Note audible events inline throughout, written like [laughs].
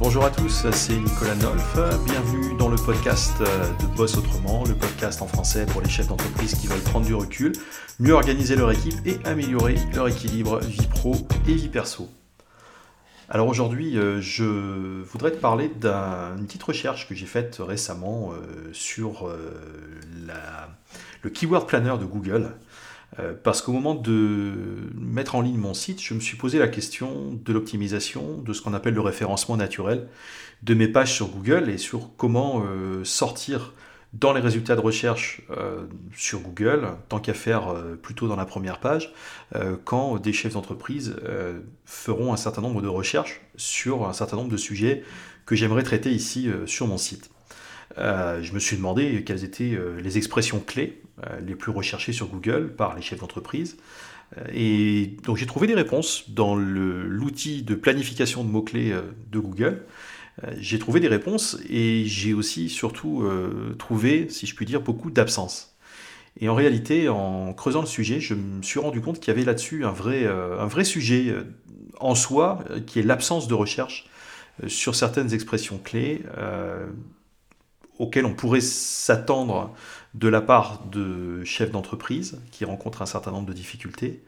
Bonjour à tous, c'est Nicolas Nolf. Bienvenue dans le podcast de Boss Autrement, le podcast en français pour les chefs d'entreprise qui veulent prendre du recul, mieux organiser leur équipe et améliorer leur équilibre vie pro et vie perso. Alors aujourd'hui, euh, je voudrais te parler d'une petite recherche que j'ai faite récemment euh, sur euh, le Keyword Planner de Google. Euh, parce qu'au moment de mettre en ligne mon site, je me suis posé la question de l'optimisation, de ce qu'on appelle le référencement naturel de mes pages sur Google et sur comment euh, sortir dans les résultats de recherche euh, sur Google, tant qu'à faire plutôt dans la première page, quand des chefs d'entreprise feront un certain nombre de recherches sur un certain nombre de sujets que j'aimerais traiter ici sur mon site. Je me suis demandé quelles étaient les expressions clés euh, les plus recherchés sur Google par les chefs d'entreprise. Euh, et donc j'ai trouvé des réponses dans l'outil de planification de mots-clés euh, de Google. J'ai trouvé des réponses et j'ai aussi surtout trouvé, si je puis dire, beaucoup d'absences. Et en réalité, en creusant le sujet, je me suis rendu compte qu'il y avait là-dessus un vrai, un vrai sujet en soi, qui est l'absence de recherche sur certaines expressions clés auxquelles on pourrait s'attendre de la part de chefs d'entreprise qui rencontrent un certain nombre de difficultés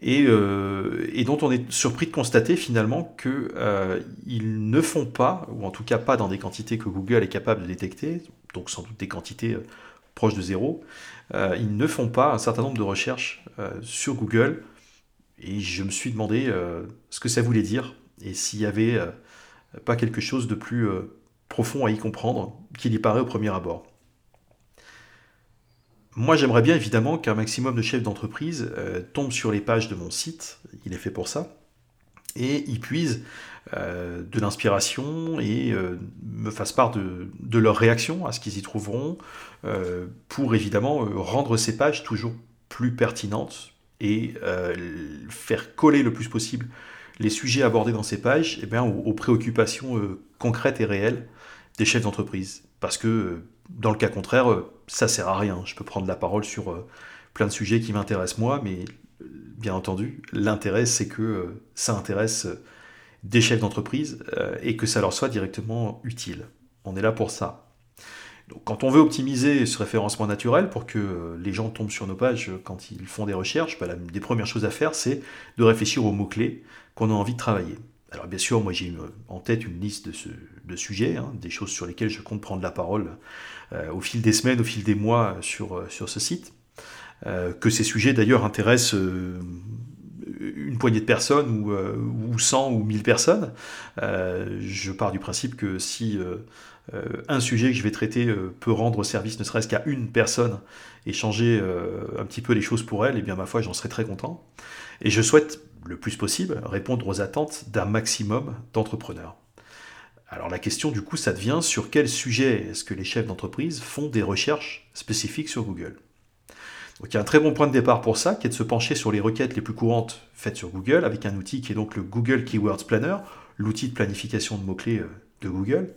et, euh, dont on est surpris de constater finalement qu'ils euh, ne font pas, ou en tout cas pas dans des quantités que Google est capable de détecter, donc sans doute des quantités euh, proches de zéro, ils ne font pas un certain nombre de recherches sur Google. Et je me suis demandé ce que ça voulait dire et s'il y avait pas quelque chose de plus profond à y comprendre qu'il y paraît au premier abord. Moi, j'aimerais bien évidemment qu'un maximum de chefs d'entreprise euh, tombent sur les pages de mon site, il est fait pour ça, et y puisent euh, de l'inspiration et euh, me fassent part de, de leur réaction à ce qu'ils y trouveront, pour évidemment rendre ces pages toujours plus pertinentes et faire coller le plus possible les sujets abordés dans ces pages eh aux, préoccupations concrètes et réelles des chefs d'entreprise. Parce que dans le cas contraire, euh, ça sert à rien. Je peux prendre la parole sur euh, plein de sujets qui m'intéressent moi, mais euh, bien entendu, l'intérêt, c'est que ça intéresse des chefs d'entreprise et que ça leur soit directement utile. On est là pour ça. Donc, quand on veut optimiser ce référencement naturel pour que les gens tombent sur nos pages quand ils font des recherches, bah, la, des premières choses à faire, c'est de réfléchir aux mots-clés qu'on a envie de travailler. Alors bien sûr, moi j'ai en tête une liste de, sujets, hein, des choses sur lesquelles je compte prendre la parole euh, au fil des semaines, au fil des mois sur, euh, ce site. Euh, que ces sujets d'ailleurs intéressent une poignée de personnes ou, ou 100 ou 1000 personnes. je pars du principe que si un sujet que je vais traiter peut rendre service ne serait-ce qu'à une personne et changer un petit peu les choses pour elle, et eh bien ma foi j'en serais très content. Et je souhaite le plus possible répondre aux attentes d'un maximum d'entrepreneurs. Alors la question du coup, ça devient sur quel sujet est-ce que les chefs d'entreprise font des recherches spécifiques sur Google? Donc il y a un très bon point de départ pour ça, qui est de se pencher sur les requêtes les plus courantes faites sur Google, avec un outil qui est donc le Google Keywords Planner, l'outil de planification de mots-clés euh, de Google,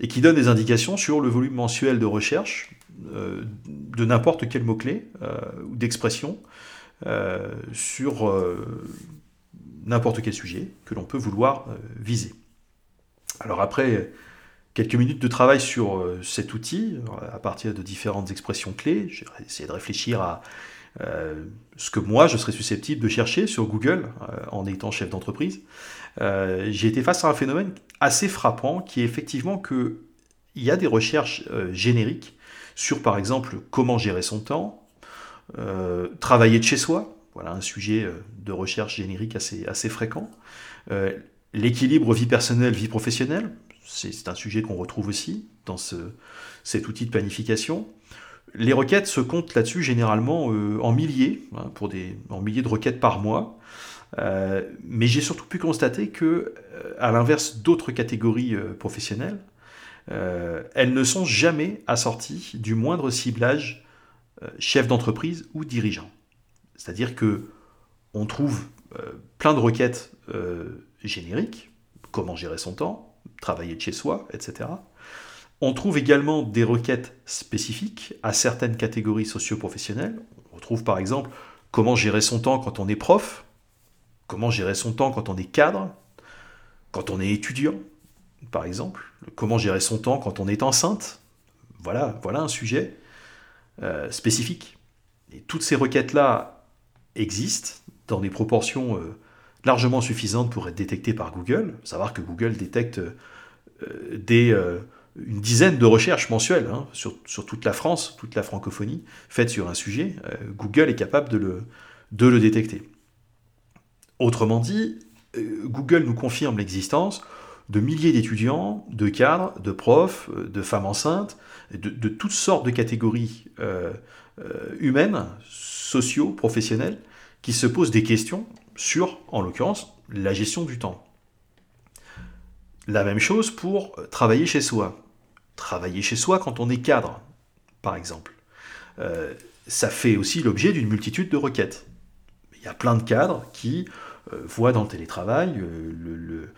et qui donne des indications sur le volume mensuel de recherche euh, de n'importe quel mot-clé euh, ou d'expression sur n'importe quel sujet que l'on peut vouloir viser. Alors après quelques minutes de travail sur euh, cet outil, à partir de différentes expressions clés, j'ai essayé de réfléchir à euh, ce que moi je serais susceptible de chercher sur Google euh, en étant chef d'entreprise. j'ai été face à un phénomène assez frappant qui est effectivement que il y a des recherches génériques sur par exemple comment gérer son temps, travailler de chez soi, voilà un sujet de recherche générique assez, fréquent. L'équilibre vie personnelle, vie professionnelle, c'est un sujet qu'on retrouve aussi dans cet outil de planification. Les requêtes se comptent là-dessus généralement euh, en milliers, hein, pour des, en milliers de requêtes par mois. Euh, mais j'ai surtout pu constater que, euh, à l'inverse d'autres catégories professionnelles, elles ne sont jamais assorties du moindre ciblage chef d'entreprise ou dirigeant. C'est-à-dire que on trouve plein de requêtes génériques, comment gérer son temps, travailler de chez soi, etc. On trouve également des requêtes spécifiques à certaines catégories socio-professionnelles. On retrouve par exemple comment gérer son temps quand on est prof, comment gérer son temps quand on est cadre, quand on est étudiant, par exemple. Comment gérer son temps quand on est enceinte. Voilà, voilà un sujet euh, spécifique. Et toutes ces requêtes-là existent dans des proportions euh, largement suffisantes pour être détectées par Google. Savoir que Google détecte des, une dizaine de recherches mensuelles hein, sur, sur, toute la France, toute la francophonie, faites sur un sujet. Google est capable de le, de le détecter. Autrement dit, Google nous confirme l'existence de milliers d'étudiants, de cadres, de profs, euh, de femmes enceintes, de, toutes sortes de catégories euh, euh, humaines, sociaux, professionnelles, qui se posent des questions sur, en l'occurrence, la gestion du temps. La même chose pour travailler chez soi. Travailler chez soi quand on est cadre, par exemple. ça fait aussi l'objet d'une multitude de requêtes. Il y a plein de cadres qui voient dans le télétravail le,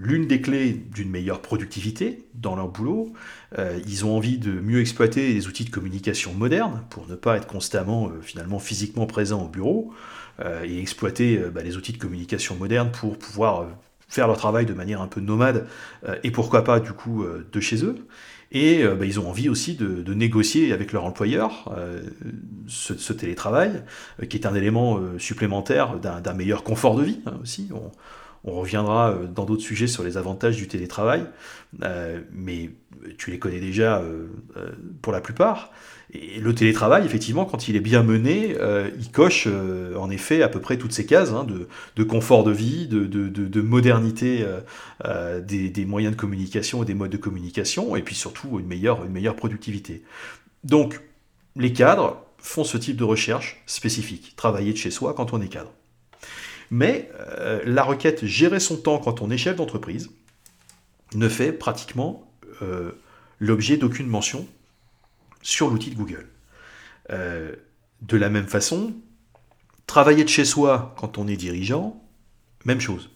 l'une des clés d'une meilleure productivité dans leur boulot. Euh, ils ont envie de mieux exploiter les outils de communication modernes pour ne pas être constamment euh, finalement physiquement présent au bureau euh, et exploiter bah, les outils de communication modernes pour pouvoir faire leur travail de manière un peu nomade et pourquoi pas du coup de chez eux. Et bah, ils ont envie aussi de, négocier avec leur employeur ce, télétravail, qui est un élément supplémentaire d'un meilleur confort de vie hein, aussi. Reviendra euh, dans d'autres sujets sur les avantages du télétravail, euh, mais tu les connais déjà euh, pour la plupart. Et le télétravail, effectivement, quand il est bien mené, il coche en effet à peu près toutes ces cases hein, de, confort de vie, de, modernité des, moyens de communication et des modes de communication, et puis surtout une meilleure productivité. Donc, les cadres font ce type de recherche spécifique, travailler de chez soi quand on est cadre. Mais euh, la requête gérer son temps quand on est chef d'entreprise ne fait pratiquement euh, l'objet d'aucune mention sur l'outil de Google. Euh, de la même façon, travailler de chez soi quand on est dirigeant, même chose.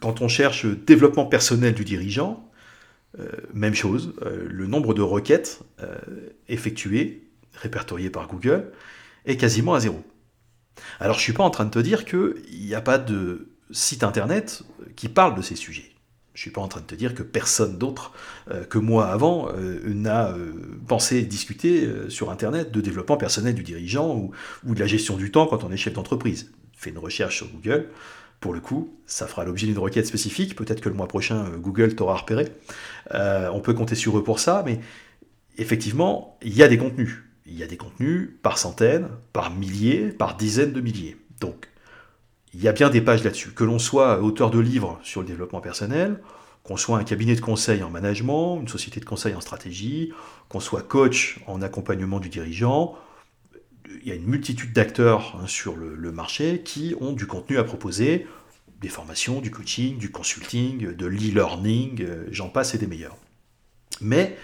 quand on cherche développement personnel du dirigeant, même chose. le nombre de requêtes effectuées, répertoriées par Google, est quasiment à zéro. Alors je suis pas en train de te dire qu'il n'y a pas de site internet qui parle de ces sujets. Je ne suis pas en train de te dire que personne d'autre euh, que moi avant euh, n'a euh, pensé discuter sur Internet de développement personnel du dirigeant ou, ou, de la gestion du temps quand on est chef d'entreprise. Fais une recherche sur Google, pour le coup, ça fera l'objet d'une requête spécifique. Peut-être que le mois prochain, Google t'aura repéré. on peut compter sur eux pour ça, mais effectivement, il y a des contenus il y a des contenus par centaines, par milliers, par dizaines de milliers. Donc, il y a bien des pages là-dessus. Que l'on soit auteur de livres sur le développement personnel, qu'on soit un cabinet de conseil en management, une société de conseil en stratégie, qu'on soit coach en accompagnement du dirigeant, il y a une multitude d'acteurs hein, sur le, marché qui ont du contenu à proposer, des formations, du coaching, du consulting, de l'e-learning, euh, j'en passe et des meilleurs. Mais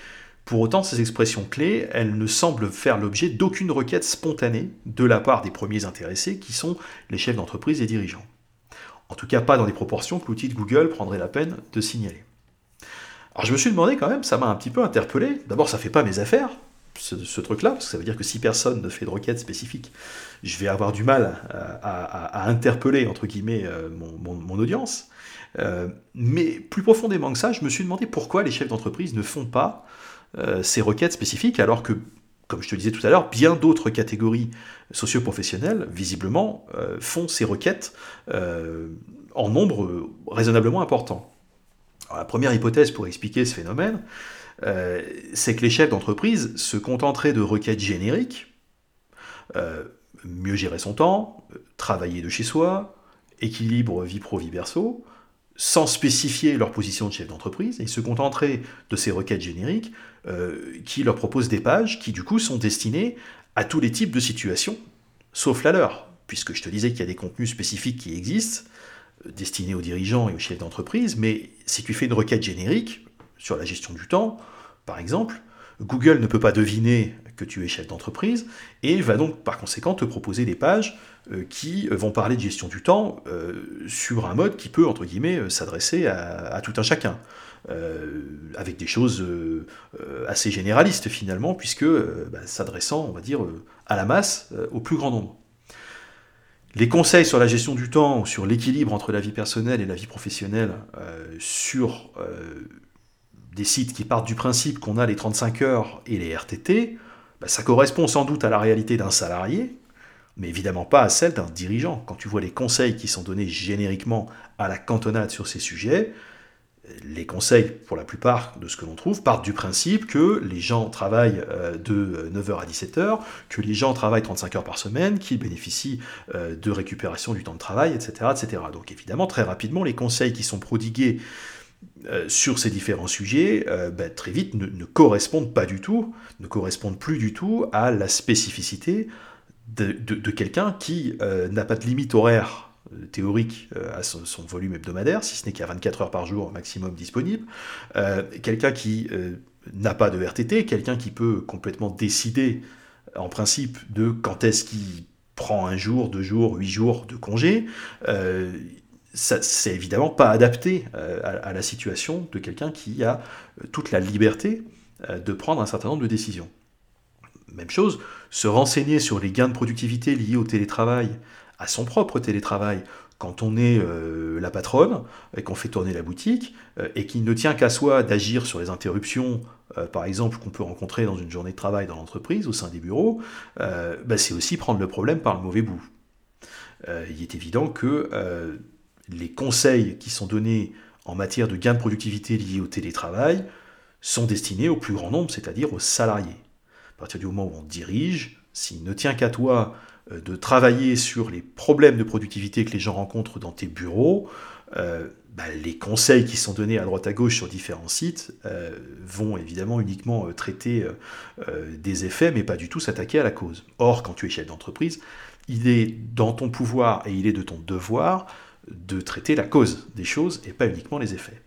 pour autant, ces expressions clés, elles ne semblent faire l'objet d'aucune requête spontanée de la part des premiers intéressés, qui sont les chefs d'entreprise et dirigeants. En tout cas, pas dans les proportions que l'outil de Google prendrait la peine de signaler. Alors je me suis demandé quand même, ça m'a un petit peu interpellé. D'abord, ça fait pas mes affaires, ce, truc-là, parce que ça veut dire que si personne ne fait de requête spécifique, je vais avoir du mal à, interpeller, entre guillemets, euh, mon, audience. Euh, mais plus profondément que ça, je me suis demandé pourquoi les chefs d'entreprise ne font pas euh, ces requêtes spécifiques, alors que, comme je te disais tout à l'heure, bien d'autres catégories socio-professionnelles, visiblement, euh, font ces requêtes euh, en nombre raisonnablement important. la première hypothèse pour expliquer ce phénomène, c'est que les chefs d'entreprise se contenteraient de requêtes génériques, mieux gérer son temps, travailler de chez soi, équilibre vie pro-vie perso, sans spécifier leur position de chef d'entreprise, ils se contenteraient de ces requêtes génériques euh, qui leur proposent des pages qui du coup sont destinées à tous les types de situations, sauf la leur, puisque je te disais qu'il y a des contenus spécifiques qui existent, euh, destinés aux dirigeants et aux chefs d'entreprise, mais si tu fais une requête générique sur la gestion du temps, par exemple, Google ne peut pas deviner que tu es chef d'entreprise et va donc par conséquent te proposer des pages qui vont parler de gestion du temps euh, sur un mode qui peut, entre guillemets, euh, s'adresser à, tout un chacun. avec des choses assez généralistes finalement, puisque bah, s'adressant, on va dire, à la masse, au plus grand nombre. Les conseils sur la gestion du temps, sur l'équilibre entre la vie personnelle et la vie professionnelle, sur des sites qui partent du principe qu'on a les 35 heures et les RTT, bah, ça correspond sans doute à la réalité d'un salarié, mais évidemment pas à celle d'un dirigeant. Quand tu vois les conseils qui sont donnés génériquement à la cantonade sur ces sujets, les conseils, pour la plupart de ce que l'on trouve, partent du principe que les gens travaillent euh, de 9h à 17h, que les gens travaillent 35 heures par semaine, qu'ils bénéficient euh, de récupération du temps de travail, etc.. Donc évidemment, très rapidement, les conseils qui sont prodigués euh, sur ces différents sujets, ben, très vite, ne, correspondent pas du tout, ne correspondent plus du tout à la spécificité de, quelqu'un qui euh, n'a pas de limite horaire euh, théorique euh, à son, volume hebdomadaire, si ce n'est a 24 heures par jour maximum disponible, quelqu'un qui n'a pas de RTT, quelqu'un qui peut complètement décider en principe de quand est-ce qu'il prend un jour, deux jours, huit jours de congé, ça, c'est évidemment pas adapté à, la situation de quelqu'un qui a toute la liberté de prendre un certain nombre de décisions. Même chose, se renseigner sur les gains de productivité liés au télétravail, à son propre télétravail, quand on est euh, la patronne et qu'on fait tourner la boutique, euh, et qu'il ne tient qu'à soi d'agir sur les interruptions, euh, par exemple, qu'on peut rencontrer dans une journée de travail dans l'entreprise, au sein des bureaux, bah, c'est aussi prendre le problème par le mauvais bout. il est évident que les conseils qui sont donnés en matière de gains de productivité liés au télétravail sont destinés au plus grand nombre, c'est-à-dire aux salariés. À partir du moment où on dirige, s'il ne tient qu'à toi euh, de travailler sur les problèmes de productivité que les gens rencontrent dans tes bureaux, euh, bah, les conseils qui sont donnés à droite à gauche sur différents sites euh, vont évidemment uniquement traiter des effets, mais pas du tout s'attaquer à la cause. Or, quand tu es chef d'entreprise, il est dans ton pouvoir et il est de ton devoir de traiter la cause des choses et pas uniquement les effets.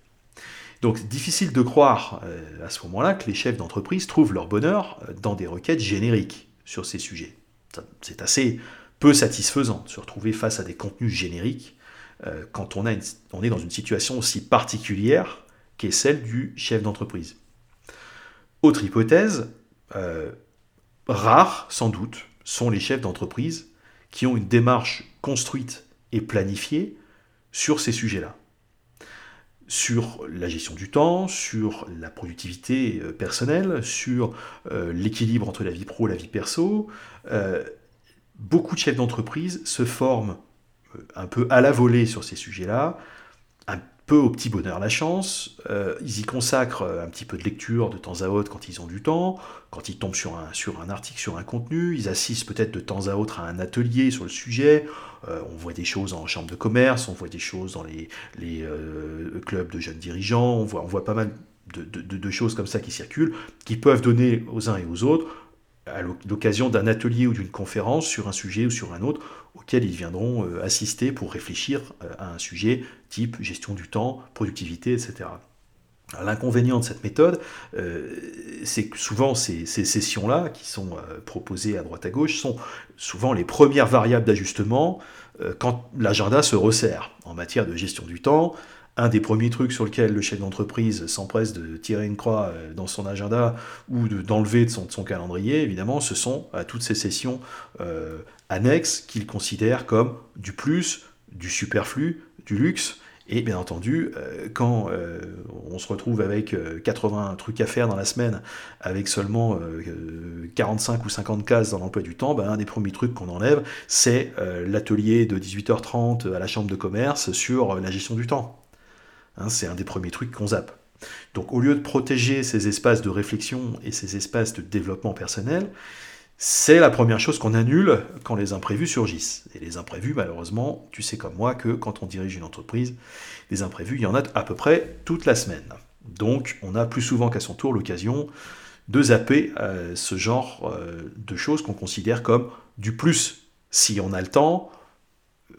Donc difficile de croire euh, à ce moment-là que les chefs d'entreprise trouvent leur bonheur euh, dans des requêtes génériques sur ces sujets. C'est assez peu satisfaisant de se retrouver face à des contenus génériques euh, quand on, on est dans une situation aussi particulière qu'est celle du chef d'entreprise. Autre hypothèse, rares sans doute sont les chefs d'entreprise qui ont une démarche construite et planifiée sur ces sujets-là sur la gestion du temps, sur la productivité euh, personnelle, sur euh, l'équilibre entre la vie pro et la vie perso. Euh, beaucoup de chefs d'entreprise se forment un peu à la volée sur ces sujets-là, peu au petit bonheur la chance. ils y consacrent un petit peu de lecture de temps à autre quand ils ont du temps, quand ils tombent sur un, article, sur un contenu. Ils assistent peut-être de temps à autre à un atelier sur le sujet. Euh, on voit des choses en chambre de commerce, on voit des choses dans les, euh, clubs de jeunes dirigeants, on voit, on voit pas mal de, choses comme ça qui circulent, qui peuvent donner aux uns et aux autres, à l'occasion d'un atelier ou d'une conférence sur un sujet ou sur un autre, auquel ils viendront euh, assister pour réfléchir à un sujet type gestion du temps, productivité, etc. L'inconvénient de cette méthode, c'est que souvent ces, sessions-là, qui sont proposées à droite à gauche, sont souvent les premières variables d'ajustement euh, quand l'agenda se resserre. En matière de gestion du temps, un des premiers trucs sur lequel le chef d'entreprise s'empresse de tirer une croix euh, dans son agenda ou d'enlever de, son, calendrier, évidemment, ce sont euh, toutes ces sessions annexes qu'il considère comme du plus, du superflu, du luxe, et bien entendu, euh, quand euh, on se retrouve avec 80 euh, trucs à faire dans la semaine, avec seulement 45 ou 50 cases dans l'emploi du temps, ben, un des premiers trucs qu'on enlève, c'est l'atelier de 18h30 à la chambre de commerce sur la gestion du temps. Hein, c'est un des premiers trucs qu'on zappe. Donc au lieu de protéger ces espaces de réflexion et ces espaces de développement personnel, c'est la première chose qu'on annule quand les imprévus surgissent. Et les imprévus, malheureusement, tu sais comme moi que quand on dirige une entreprise, les imprévus, il y en a à peu près toute la semaine. Donc on a plus souvent qu'à son tour l'occasion de zapper euh, ce genre euh, de choses qu'on considère comme du plus si on a le temps,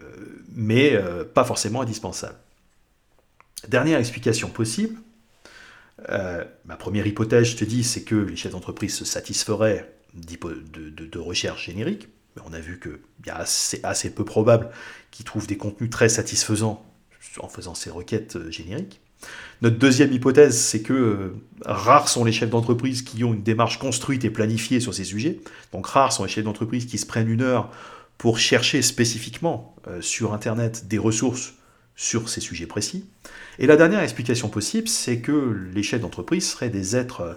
euh, mais pas forcément indispensable. Dernière explication possible, ma première hypothèse, je te dis, c'est que les chefs d'entreprise se satisferaient de, recherche générique, mais on a vu qu'il y a assez, peu probable qu'ils trouvent des contenus très satisfaisants en faisant ces requêtes euh, génériques. Notre deuxième hypothèse, c'est que euh, rares sont les chefs d'entreprise qui ont une démarche construite et planifiée sur ces sujets. Donc rares sont les chefs d'entreprise qui se prennent une heure pour chercher spécifiquement euh, sur Internet des ressources sur ces sujets précis. Et la dernière explication possible, c'est que les chefs d'entreprise seraient des êtres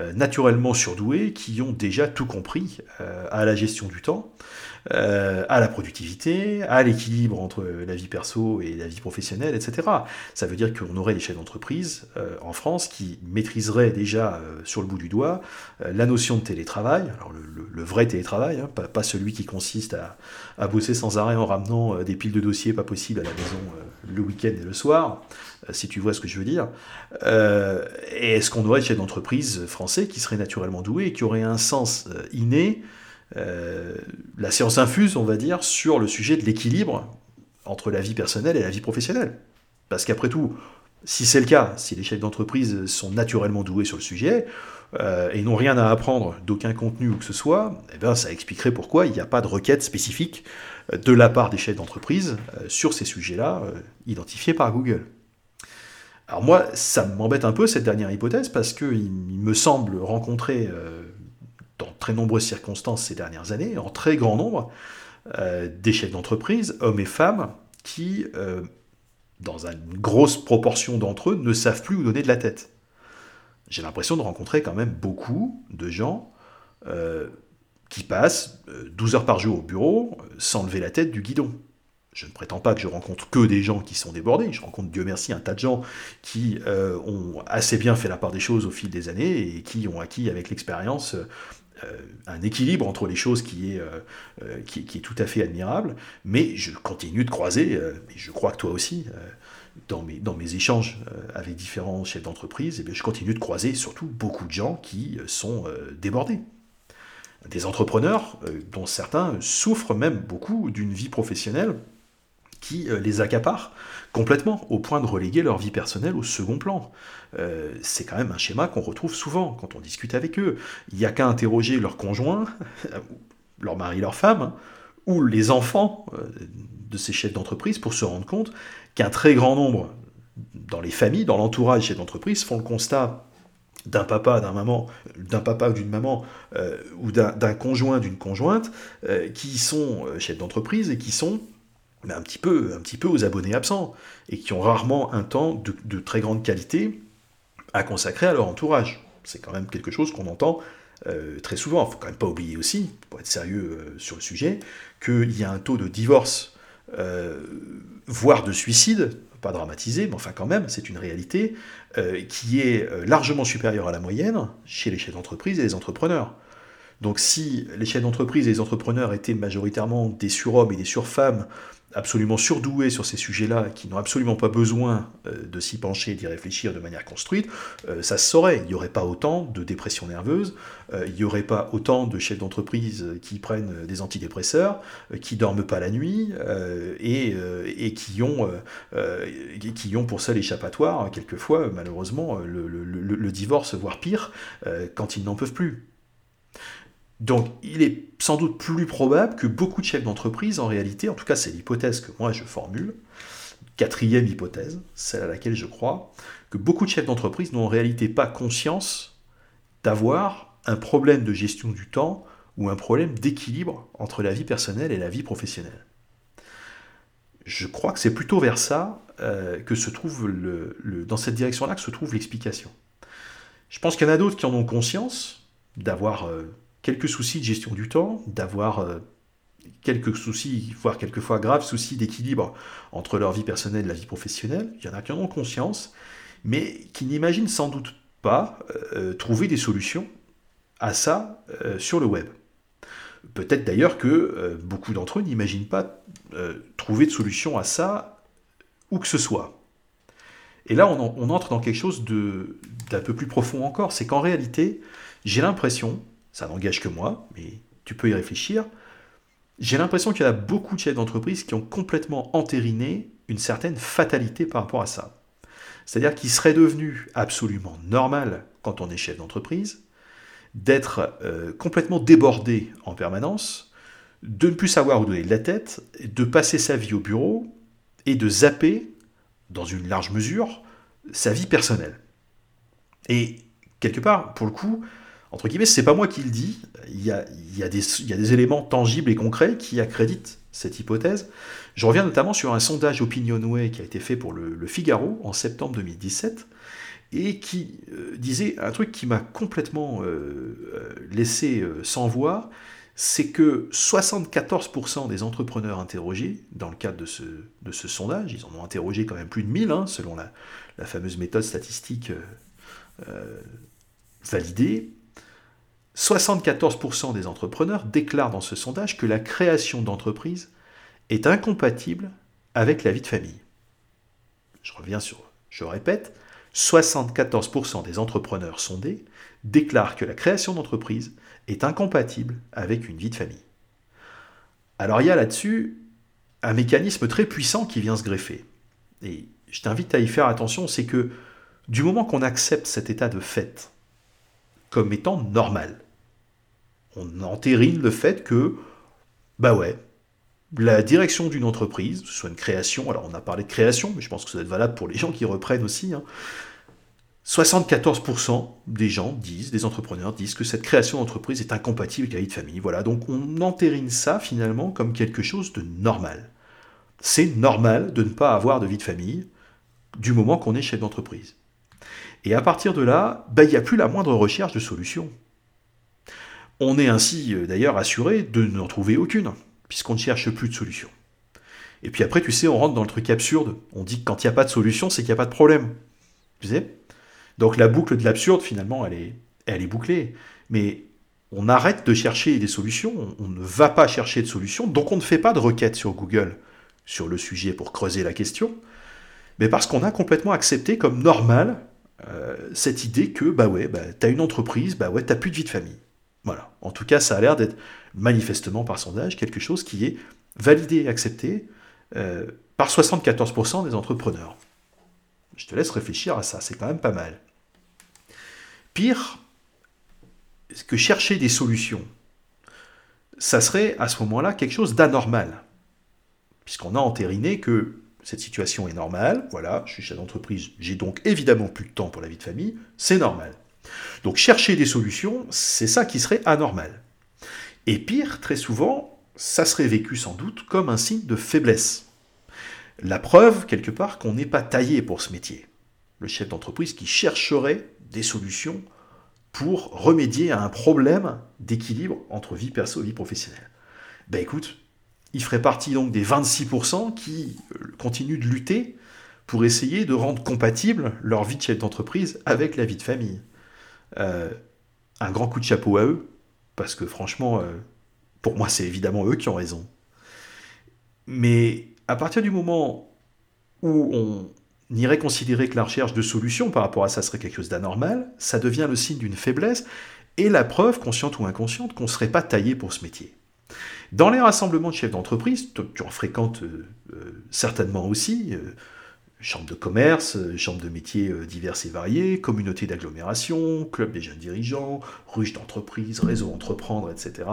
euh, naturellement surdoués qui ont déjà tout compris euh, à la gestion du temps, euh, à la productivité, à l'équilibre entre la vie perso et la vie professionnelle, etc. Ça veut dire qu'on aurait des chefs d'entreprise en France qui maîtriseraient déjà sur le bout du doigt la notion de télétravail, alors le, vrai télétravail, hein, pas, celui qui consiste à, à, bosser sans arrêt en ramenant des piles de dossiers pas possibles à la maison le week-end et le soir, euh, si tu vois ce que je veux dire. Euh, et est-ce qu'on aurait des chefs d'entreprise français qui seraient naturellement doués et qui auraient un sens euh, inné, la science infuse, on va dire, sur le sujet de l'équilibre entre la vie personnelle et la vie professionnelle Parce qu'après tout, si c'est le cas, si les chefs d'entreprise sont naturellement doués sur le sujet, et n'ont rien à apprendre d'aucun contenu ou que ce soit, eh bien, ça expliquerait pourquoi il n'y a pas de requête spécifique de la part des chefs d'entreprise sur ces sujets-là, identifiés par Google. Alors moi, ça m'embête un peu cette dernière hypothèse parce qu'il me semble rencontrer euh, dans très nombreuses circonstances ces dernières années, en très grand nombre, euh, des chefs d'entreprise, hommes et femmes, qui, euh, dans une grosse proportion d'entre eux, ne savent plus où donner de la tête. J'ai l'impression de rencontrer quand même beaucoup de gens qui passent 12 heures par jour au bureau sans lever la tête du guidon je ne prétends pas que je rencontre que des gens qui sont débordés, je rencontre, Dieu merci, un tas de gens qui euh, ont assez bien fait la part des choses au fil des années et qui ont acquis avec l'expérience euh, un équilibre entre les choses qui est, euh, qui, est tout à fait admirable, mais je continue de croiser, et je crois que toi aussi, dans mes, échanges avec différents chefs d'entreprise, eh je continue de croiser surtout beaucoup de gens qui sont débordés. Des entrepreneurs dont certains souffrent même beaucoup d'une vie professionnelle qui euh, les accaparent complètement, au point de reléguer leur vie personnelle au second plan. Euh, c'est quand même un schéma qu'on retrouve souvent quand on discute avec eux. Il n'y a qu'à interroger leur conjoint, [laughs] leur mari, leur femme, ou les enfants euh, de ces chefs d'entreprise pour se rendre compte qu'un très grand nombre dans les familles, dans l'entourage des chefs d'entreprise, font le constat d'un papa, d'un maman, d'un papa ou d'une maman, ou d'un conjoint, d'une conjointe, qui sont chefs d'entreprise et qui sont mais un petit peu, un petit peu aux abonnés absents, et qui ont rarement un temps de, très grande qualité à consacrer à leur entourage. C'est quand même quelque chose qu'on entend euh, très souvent. Il ne faut quand même pas oublier aussi, pour être sérieux euh, sur le sujet, qu'il y a un taux de divorce, euh, voire de suicide, pas dramatisé, mais enfin quand même, c'est une réalité, qui est largement supérieure à la moyenne chez les chefs d'entreprise et les entrepreneurs. Donc si les chefs d'entreprise et les entrepreneurs étaient majoritairement des surhommes et des surfemmes absolument surdoués sur ces sujets-là, qui n'ont absolument pas besoin euh, de s'y pencher, d'y réfléchir de manière construite, euh, ça se saurait. Il n'y aurait pas autant de dépression nerveuse, euh, il n'y aurait pas autant de chefs d'entreprise qui prennent des antidépresseurs, qui dorment pas la nuit, et, qui, ont, pour seul échappatoire, quelquefois, malheureusement, le divorce, voire pire, quand ils n'en peuvent plus. Donc il est sans doute plus probable que beaucoup de chefs d'entreprise, en réalité, en tout cas c'est l'hypothèse que moi je formule, quatrième hypothèse, celle à laquelle je crois, que beaucoup de chefs d'entreprise n'ont en réalité pas conscience d'avoir un problème de gestion du temps ou un problème d'équilibre entre la vie personnelle et la vie professionnelle. Je crois que c'est plutôt vers ça euh, que se trouve dans cette direction-là que se trouve l'explication. Je pense qu'il y en a d'autres qui en ont conscience d'avoir euh, quelques soucis de gestion du temps, d'avoir euh, quelques soucis, voire quelquefois graves soucis d'équilibre entre leur vie personnelle et la vie professionnelle. Il y en a qui en ont conscience, mais qui n'imaginent sans doute pas euh, trouver des solutions à ça euh, sur le web. Peut-être d'ailleurs que beaucoup d'entre eux n'imaginent pas trouver de solution à ça où que ce soit. Et là, on, on entre dans quelque chose d'un peu plus profond encore. C'est qu'en réalité, j'ai l'impression ça n'engage que moi, mais tu peux y réfléchir. J'ai l'impression qu'il y a beaucoup de chefs d'entreprise qui ont complètement entériné une certaine fatalité par rapport à ça. C'est-à-dire qu'il serait devenu absolument normal, quand on est chef d'entreprise, d'être euh, complètement débordé en permanence, de ne plus savoir où donner de la tête, de passer sa vie au bureau et de zapper, dans une large mesure, sa vie personnelle. Et quelque part, pour le coup, entre guillemets, c'est pas moi qui le dis, il y, a, des, éléments tangibles et concrets qui accréditent cette hypothèse. Je reviens notamment sur un sondage Opinionway qui a été fait pour le, Figaro en septembre 2017 et qui euh, disait un truc qui m'a complètement euh, euh, laissé sans voix, c'est que 74% des entrepreneurs interrogés, dans le cadre de ce, sondage, ils en ont interrogé quand même plus de 1000, hein, selon la, fameuse méthode statistique validée, 74% des entrepreneurs déclarent dans ce sondage que la création d'entreprise est incompatible avec la vie de famille. Je reviens sur, je répète, 74% des entrepreneurs sondés déclarent que la création d'entreprise est incompatible avec une vie de famille. Alors il y a là-dessus un mécanisme très puissant qui vient se greffer. Et je t'invite à y faire attention, c'est que du moment qu'on accepte cet état de fait comme étant normal, on entérine le fait que, bah ouais, la direction d'une entreprise, ce soit une création, alors on a parlé de création, mais je pense que ça doit être valable pour les gens qui reprennent aussi, 74% hein. des gens disent, des entrepreneurs disent que cette création d'entreprise est incompatible avec la vie de famille. Voilà, donc on entérine ça finalement comme quelque chose de normal. C'est normal de ne pas avoir de vie de famille du moment qu'on est chef d'entreprise. Et à partir de là, bah, il n'y a plus la moindre recherche de solution. On est ainsi euh, d'ailleurs assuré de n'en trouver aucune, puisqu'on ne cherche plus de solution. Et puis après, tu sais, on rentre dans le truc absurde. On dit que quand il n'y a pas de solution, c'est qu'il n'y a pas de problème. Tu sais? Donc la boucle de l'absurde, finalement, elle est, elle est bouclée. Mais on arrête de chercher des solutions, on ne va pas chercher de solutions, donc on ne fait pas de requête sur Google sur le sujet pour creuser la question, mais parce qu'on a complètement accepté comme normal euh, cette idée que, bah ouais, bah, t'as une entreprise, bah ouais, t'as plus de vie de famille. Voilà. En tout cas, ça a l'air d'être manifestement par sondage quelque chose qui est validé et accepté euh, par 74% des entrepreneurs. Je te laisse réfléchir à ça, c'est quand même pas mal. Pire que chercher des solutions, ça serait à ce moment-là quelque chose d'anormal, puisqu'on a entériné que cette situation est normale, voilà, je suis chef d'entreprise, j'ai donc évidemment plus de temps pour la vie de famille, c'est normal. Donc chercher des solutions, c'est ça qui serait anormal. Et pire, très souvent, ça serait vécu sans doute comme un signe de faiblesse. La preuve, quelque part, qu'on n'est pas taillé pour ce métier. Le chef d'entreprise qui chercherait des solutions pour remédier à un problème d'équilibre entre vie perso et vie professionnelle. Ben écoute, il ferait partie donc des 26% qui euh, continuent de lutter pour essayer de rendre compatible leur vie de chef d'entreprise avec la vie de famille. Euh, un grand coup de chapeau à eux, parce que franchement, euh, pour moi, c'est évidemment eux qui ont raison. Mais à partir du moment où on irait considérer que la recherche de solutions par rapport à ça serait quelque chose d'anormal, ça devient le signe d'une faiblesse et la preuve, consciente ou inconsciente, qu'on ne serait pas taillé pour ce métier. Dans les rassemblements de chefs d'entreprise, tu en fréquentes euh, certainement aussi, chambre de commerce, euh, chambre de métiers euh, divers et variés, communauté d'agglomération, club des jeunes dirigeants, ruche d'entreprise, réseau entreprendre, etc.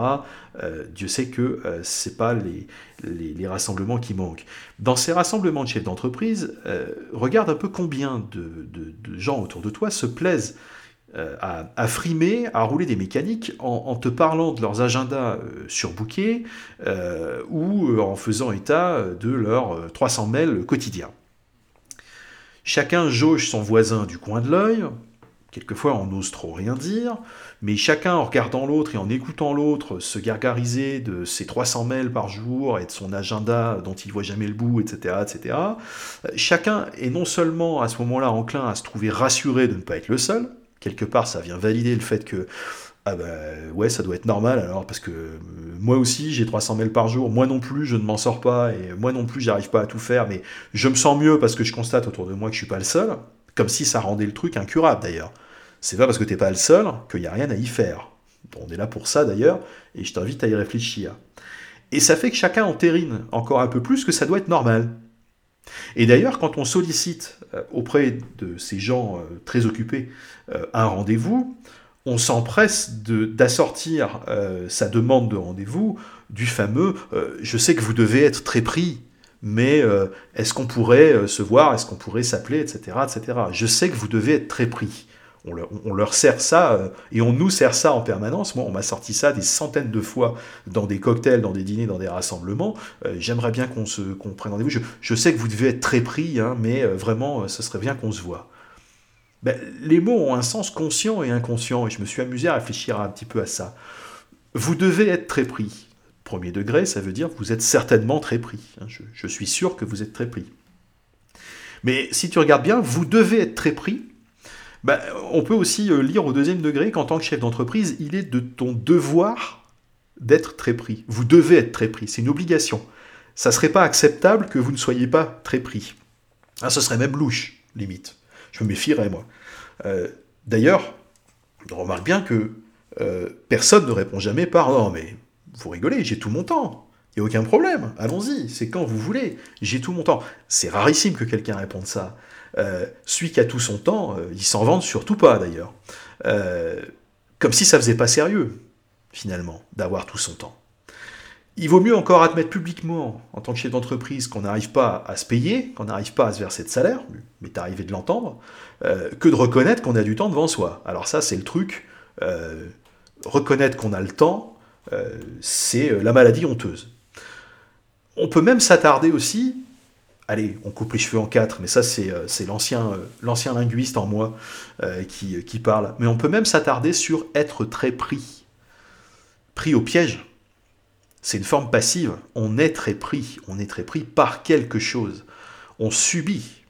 Euh, Dieu sait que ce n'est pas les, rassemblements qui manquent. Dans ces rassemblements de chefs d'entreprise, regarde un peu combien de, gens autour de toi se plaisent à, frimer, à rouler des mécaniques en, te parlant de leurs agendas surbookés ou en faisant état de leurs 300 mails quotidiens. Chacun jauge son voisin du coin de l'œil, quelquefois on n'ose trop rien dire, mais chacun en regardant l'autre et en écoutant l'autre se gargariser de ses 300 mails par jour et de son agenda dont il voit jamais le bout, etc., etc., chacun est non seulement à ce moment-là enclin à se trouver rassuré de ne pas être le seul, quelque part ça vient valider le fait que ah bah ouais, ça doit être normal alors, parce que euh, moi aussi j'ai 300 mails par jour, moi non plus je ne m'en sors pas, et moi non plus j'arrive pas à tout faire, mais je me sens mieux parce que je constate autour de moi que je suis pas le seul, comme si ça rendait le truc incurable d'ailleurs. C'est pas parce que t'es pas le seul qu'il n'y a rien à y faire. On est là pour ça d'ailleurs, et je t'invite à y réfléchir. Et ça fait que chacun entérine encore un peu plus que ça doit être normal. Et d'ailleurs, quand on sollicite euh, auprès de ces gens euh, très occupés un rendez-vous, on s'empresse d'assortir euh, sa demande de rendez-vous du fameux euh, je sais que vous devez être très pris, mais euh, est-ce qu'on pourrait se voir, est-ce qu'on pourrait s'appeler, etc., etc. Je sais que vous devez être très pris. on leur, sert ça, et on nous sert ça en permanence. Moi, on m'a sorti ça des centaines de fois dans des cocktails, dans des dîners, dans des rassemblements. J'aimerais bien qu'on se prenne rendez-vous. Je, sais que vous devez être très pris, hein, mais vraiment, ce serait bien qu'on se voit. Ben, les mots ont un sens conscient et inconscient, et je me suis amusé à réfléchir un petit peu à ça. Vous devez être très pris. Premier degré, ça veut dire que vous êtes certainement très pris. Hein. Je, suis sûr que vous êtes très pris. Mais si tu regardes bien, vous devez être très pris bah, on peut aussi euh, lire au deuxième degré qu'en tant que chef d'entreprise, il est de ton devoir d'être très pris. Vous devez être très pris, c'est une obligation. Ça ne serait pas acceptable que vous ne soyez pas très pris. Ah, ce serait même louche, limite. Je me méfierais, moi. Euh, d'ailleurs, on remarque bien que euh, personne ne répond jamais par non, mais vous rigolez, j'ai tout mon temps. Il n'y a aucun problème, allons-y, c'est quand vous voulez, j'ai tout mon temps. C'est rarissime que quelqu'un réponde ça. Euh, celui qui a tout son temps, il s'en vante surtout pas d'ailleurs. Comme si ça faisait pas sérieux, finalement, d'avoir tout son temps. Il vaut mieux encore admettre publiquement, en tant que chef d'entreprise, qu'on n'arrive pas à se payer, qu'on n'arrive pas à se verser de salaire, mais t'es arrivé de l'entendre, que de reconnaître qu'on a du temps devant soi. Alors ça, c'est le truc. reconnaître qu'on a le temps, c'est la maladie honteuse. On peut même s'attarder aussi allez, on coupe les cheveux en quatre, mais ça c'est euh, euh, l'ancien linguiste en moi euh, qui, parle. Mais on peut même s'attarder sur être très pris. Pris au piège. C'est une forme passive. On est très pris. On est très pris par quelque chose. On subit.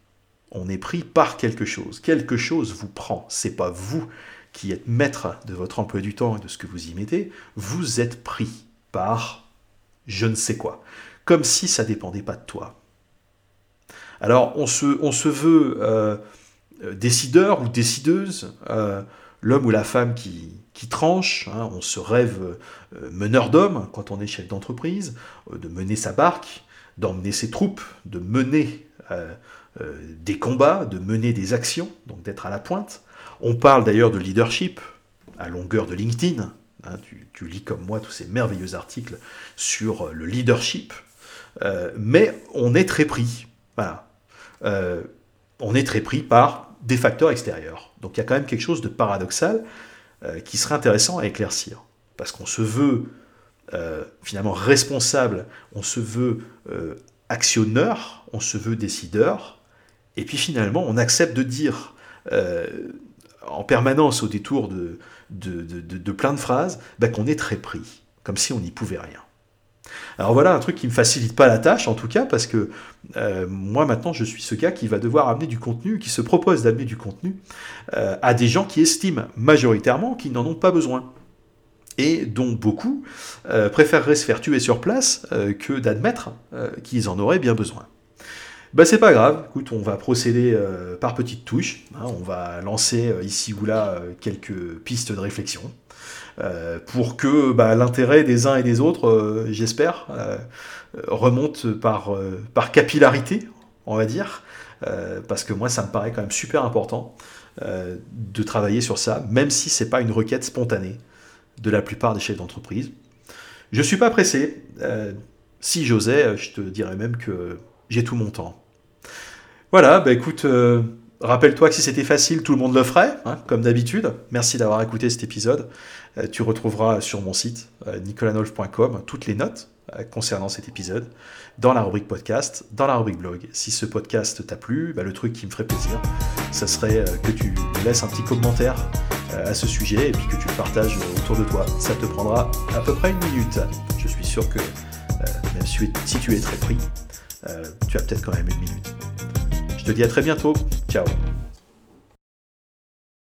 On est pris par quelque chose. Quelque chose vous prend. C'est pas vous qui êtes maître de votre emploi du temps et de ce que vous y mettez. Vous êtes pris par je ne sais quoi. Comme si ça dépendait pas de toi. Alors on se, on se veut euh, décideur ou décideuse, euh, l'homme ou la femme qui, tranche, hein. on se rêve euh, meneur d'homme quand on est chef d'entreprise, de mener sa barque, d'emmener ses troupes, de mener des combats, de mener des actions, donc d'être à la pointe. On parle d'ailleurs de leadership à longueur de LinkedIn. Hein. tu, lis comme moi tous ces merveilleux articles sur le leadership. mais on est très pris. Voilà. Euh, on est très pris par des facteurs extérieurs. Donc il y a quand même quelque chose de paradoxal euh, qui serait intéressant à éclaircir. Parce qu'on se veut euh, finalement responsable, on se veut actionneur, on se veut décideur, et puis finalement on accepte de dire en permanence au détour de, de, plein de phrases bah, qu'on est très pris, comme si on n'y pouvait rien. Alors voilà un truc qui me facilite pas la tâche en tout cas parce que euh, moi maintenant je suis ce gars qui va devoir amener du contenu, qui se propose d'amener du contenu euh, à des gens qui estiment majoritairement qu'ils n'en ont pas besoin et dont beaucoup euh, préféreraient se faire tuer sur place que d'admettre qu'ils en auraient bien besoin. Bah c'est pas grave, écoute, on va procéder par petites touches, hein. on va lancer ici ou là quelques pistes de réflexion. Euh, pour que bah, l'intérêt des uns et des autres, euh, j'espère, euh, remonte par, par capillarité, on va dire, parce que moi, ça me paraît quand même super important de travailler sur ça, même si c'est pas une requête spontanée de la plupart des chefs d'entreprise. Je suis pas pressé. si j'osais, je te dirais même que j'ai tout mon temps. Voilà, bah écoute, Rappelle-toi que si c'était facile, tout le monde le ferait, hein, comme d'habitude. Merci d'avoir écouté cet épisode. Euh, tu retrouveras sur mon site euh, nicolanolf.com toutes les notes euh, concernant cet épisode dans la rubrique podcast, dans la rubrique blog. Si ce podcast t'a plu, bah, le truc qui me ferait plaisir, ce serait que tu me laisses un petit commentaire à ce sujet et puis que tu le partages autour de toi. Ça te prendra à peu près une minute. Je suis sûr que même si tu es très pris, tu as peut-être quand même une minute. Je te dis à très bientôt. Ciao